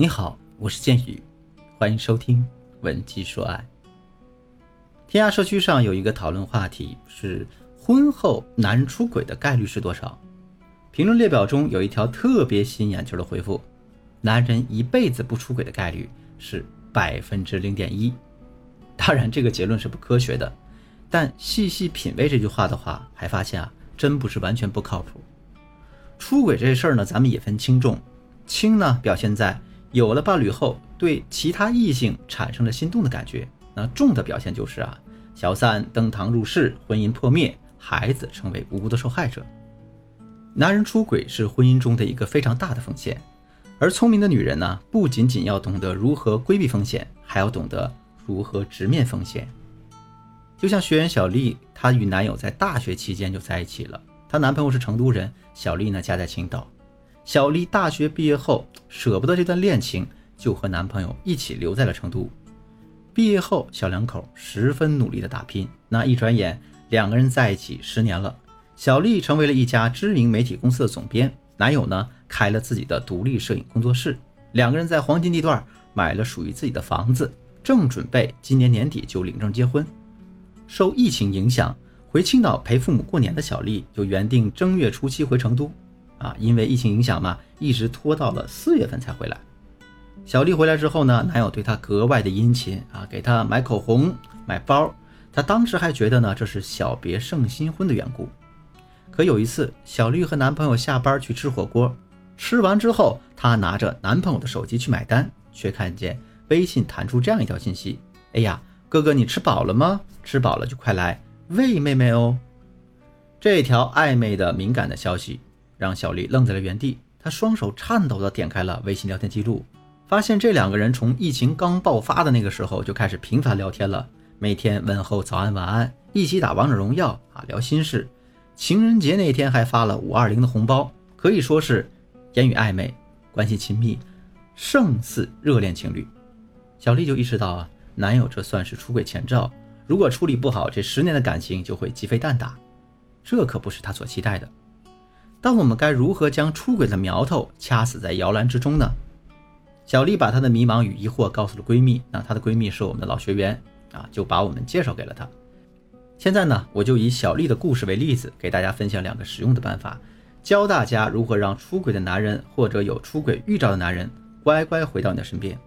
你好，我是剑宇，欢迎收听《文姬说爱》。天涯社区上有一个讨论话题是：婚后男人出轨的概率是多少？评论列表中有一条特别吸引眼球的回复：男人一辈子不出轨的概率是百分之零点一。当然，这个结论是不科学的，但细细品味这句话的话，还发现啊，真不是完全不靠谱。出轨这事儿呢，咱们也分轻重，轻呢表现在有了伴侣后对其他异性产生了心动的感觉，那重的表现就是啊。小三登堂入室，婚姻破灭，孩子成为无辜的受害者。男人出轨是婚姻中的一个非常大的风险，而聪明的女人呢，不仅仅要懂得如何规避风险，还要懂得如何直面风险。就像学员小丽，她与男友在大学期间就在一起了。她男朋友是成都人，小丽呢家在青岛。小丽大学毕业后，舍不得这段恋情，就和男朋友一起留在了成都。毕业后，小两口十分努力的打拼。那一转眼，两个人在一起十年了。小丽成为了一家知名媒体公司的总编，男友呢开了自己的独立摄影工作室。两个人在黄金地段买了属于自己的房子，正准备今年年底就领证结婚。受疫情影响，回青岛陪父母过年的小丽就原定正月初七回成都，啊，因为疫情影响嘛，一直拖到了四月份才回来。小丽回来之后呢，男友对她格外的殷勤啊，给她买口红、买包。她当时还觉得呢，这是小别胜新婚的缘故。可有一次，小丽和男朋友下班去吃火锅，吃完之后，她拿着男朋友的手机去买单，却看见微信弹出这样一条信息：“哎呀，哥哥，你吃饱了吗？吃饱了就快来喂妹妹哦。”这条暧昧的敏感的消息让小丽愣在了原地，她双手颤抖地点开了微信聊天记录。发现这两个人从疫情刚爆发的那个时候就开始频繁聊天了，每天问候早安晚安，一起打王者荣耀啊，聊心事。情人节那天还发了五二零的红包，可以说是言语暧昧，关系亲密，胜似热恋情侣。小丽就意识到啊，男友这算是出轨前兆，如果处理不好，这十年的感情就会鸡飞蛋打，这可不是她所期待的。但我们该如何将出轨的苗头掐死在摇篮之中呢？小丽把她的迷茫与疑惑告诉了闺蜜，那她的闺蜜是我们的老学员啊，就把我们介绍给了她。现在呢，我就以小丽的故事为例子，给大家分享两个实用的办法，教大家如何让出轨的男人或者有出轨预兆的男人乖乖回到你的身边。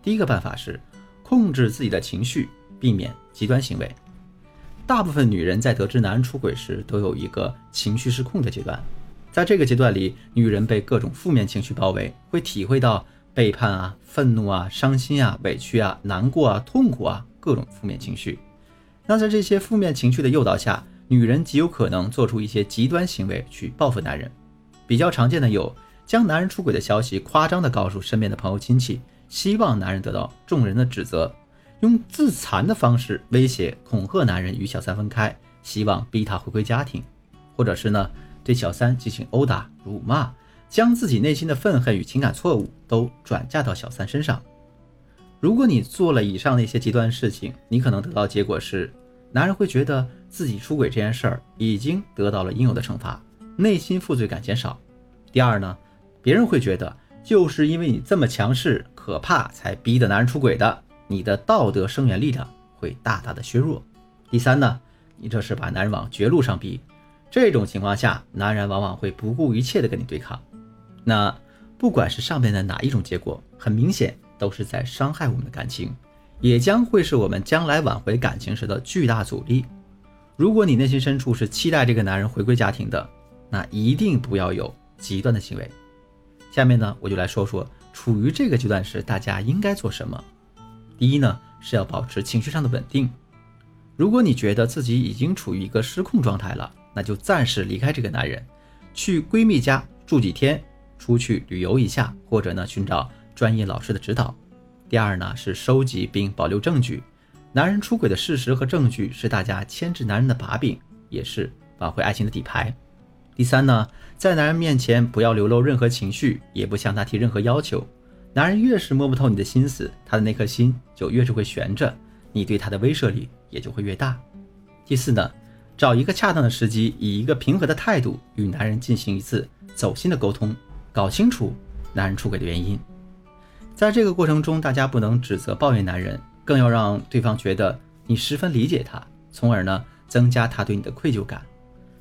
第一个办法是控制自己的情绪，避免极端行为。大部分女人在得知男人出轨时，都有一个情绪失控的阶段，在这个阶段里，女人被各种负面情绪包围，会体会到。背叛啊，愤怒啊，伤心啊，委屈啊，难过啊，痛苦啊，各种负面情绪。那在这些负面情绪的诱导下，女人极有可能做出一些极端行为去报复男人。比较常见的有将男人出轨的消息夸张的告诉身边的朋友亲戚，希望男人得到众人的指责；用自残的方式威胁恐吓男人与小三分开，希望逼他回归家庭；或者是呢，对小三进行殴打、辱骂。将自己内心的愤恨与情感错误都转嫁到小三身上。如果你做了以上那些极端事情，你可能得到结果是，男人会觉得自己出轨这件事儿已经得到了应有的惩罚，内心负罪感减少。第二呢，别人会觉得就是因为你这么强势可怕，才逼得男人出轨的，你的道德声援力量会大大的削弱。第三呢，你这是把男人往绝路上逼，这种情况下，男人往往会不顾一切的跟你对抗。那不管是上面的哪一种结果，很明显都是在伤害我们的感情，也将会是我们将来挽回感情时的巨大阻力。如果你内心深处是期待这个男人回归家庭的，那一定不要有极端的行为。下面呢，我就来说说处于这个阶段时大家应该做什么。第一呢，是要保持情绪上的稳定。如果你觉得自己已经处于一个失控状态了，那就暂时离开这个男人，去闺蜜家住几天。出去旅游一下，或者呢寻找专业老师的指导。第二呢是收集并保留证据，男人出轨的事实和证据是大家牵制男人的把柄，也是挽回爱情的底牌。第三呢，在男人面前不要流露任何情绪，也不向他提任何要求。男人越是摸不透你的心思，他的那颗心就越是会悬着，你对他的威慑力也就会越大。第四呢，找一个恰当的时机，以一个平和的态度与男人进行一次走心的沟通。搞清楚男人出轨的原因，在这个过程中，大家不能指责抱怨男人，更要让对方觉得你十分理解他，从而呢增加他对你的愧疚感。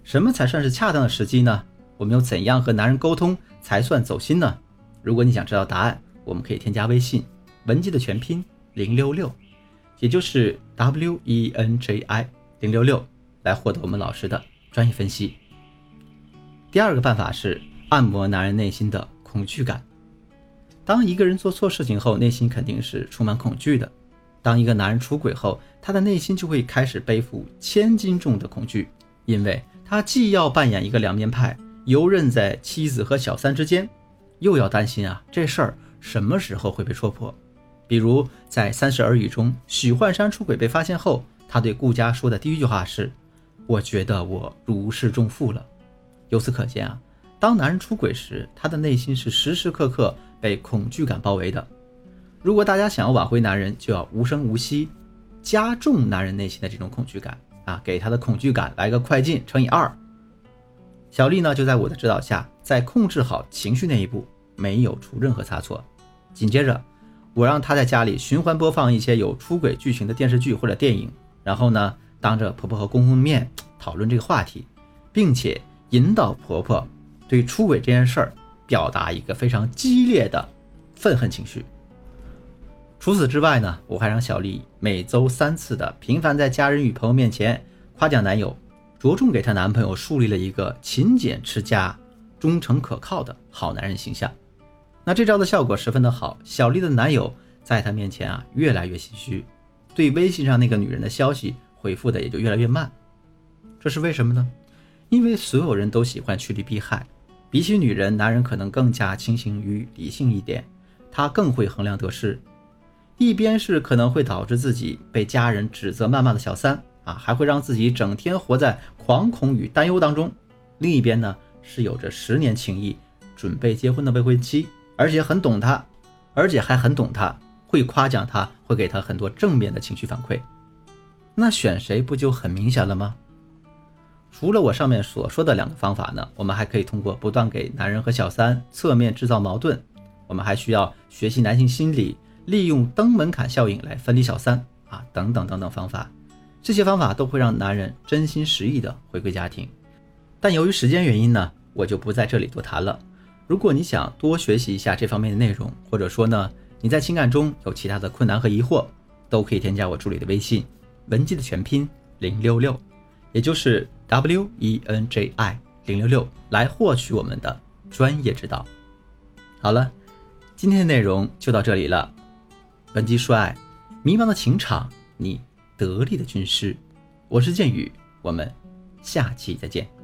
什么才算是恰当的时机呢？我们又怎样和男人沟通才算走心呢？如果你想知道答案，我们可以添加微信文姬的全拼零六六，也就是 W E N J I 零六六，来获得我们老师的专业分析。第二个办法是按摩男人内心的恐惧感。当一个人做错事情后，内心肯定是充满恐惧的。当一个男人出轨后，他的内心就会开始背负千斤重的恐惧，因为他既要扮演一个两面派。游刃在妻子和小三之间，又要担心啊，这事儿什么时候会被戳破？比如在《三十而语》中，许幻山出轨被发现后，他对顾佳说的第一句话是：“我觉得我如释重负了。”由此可见啊，当男人出轨时，他的内心是时时刻刻被恐惧感包围的。如果大家想要挽回男人，就要无声无息，加重男人内心的这种恐惧感啊，给他的恐惧感来个快进乘以二。小丽呢，就在我的指导下，在控制好情绪那一步没有出任何差错。紧接着，我让她在家里循环播放一些有出轨剧情的电视剧或者电影，然后呢，当着婆婆和公公的面讨论这个话题，并且引导婆婆对出轨这件事儿表达一个非常激烈的愤恨情绪。除此之外呢，我还让小丽每周三次的频繁在家人与朋友面前夸奖男友。着重给她男朋友树立了一个勤俭持家、忠诚可靠的好男人形象。那这招的效果十分的好，小丽的男友在她面前啊越来越心虚，对微信上那个女人的消息回复的也就越来越慢。这是为什么呢？因为所有人都喜欢趋利避害，比起女人，男人可能更加清醒与理性一点，他更会衡量得失。一边是可能会导致自己被家人指责谩骂的小三。啊，还会让自己整天活在惶恐与担忧当中。另一边呢，是有着十年情谊、准备结婚的未婚妻，而且很懂他，而且还很懂他，会夸奖他，会给他很多正面的情绪反馈。那选谁不就很明显了吗？除了我上面所说的两个方法呢，我们还可以通过不断给男人和小三侧面制造矛盾，我们还需要学习男性心理，利用登门槛效应来分离小三啊，等等等等方法。这些方法都会让男人真心实意的回归家庭，但由于时间原因呢，我就不在这里多谈了。如果你想多学习一下这方面的内容，或者说呢你在情感中有其他的困难和疑惑，都可以添加我助理的微信文姬的全拼零六六，也就是 W E N J I 零六六来获取我们的专业指导。好了，今天的内容就到这里了。本姬说爱，迷茫的情场你。得力的军师，我是剑宇，我们下期再见。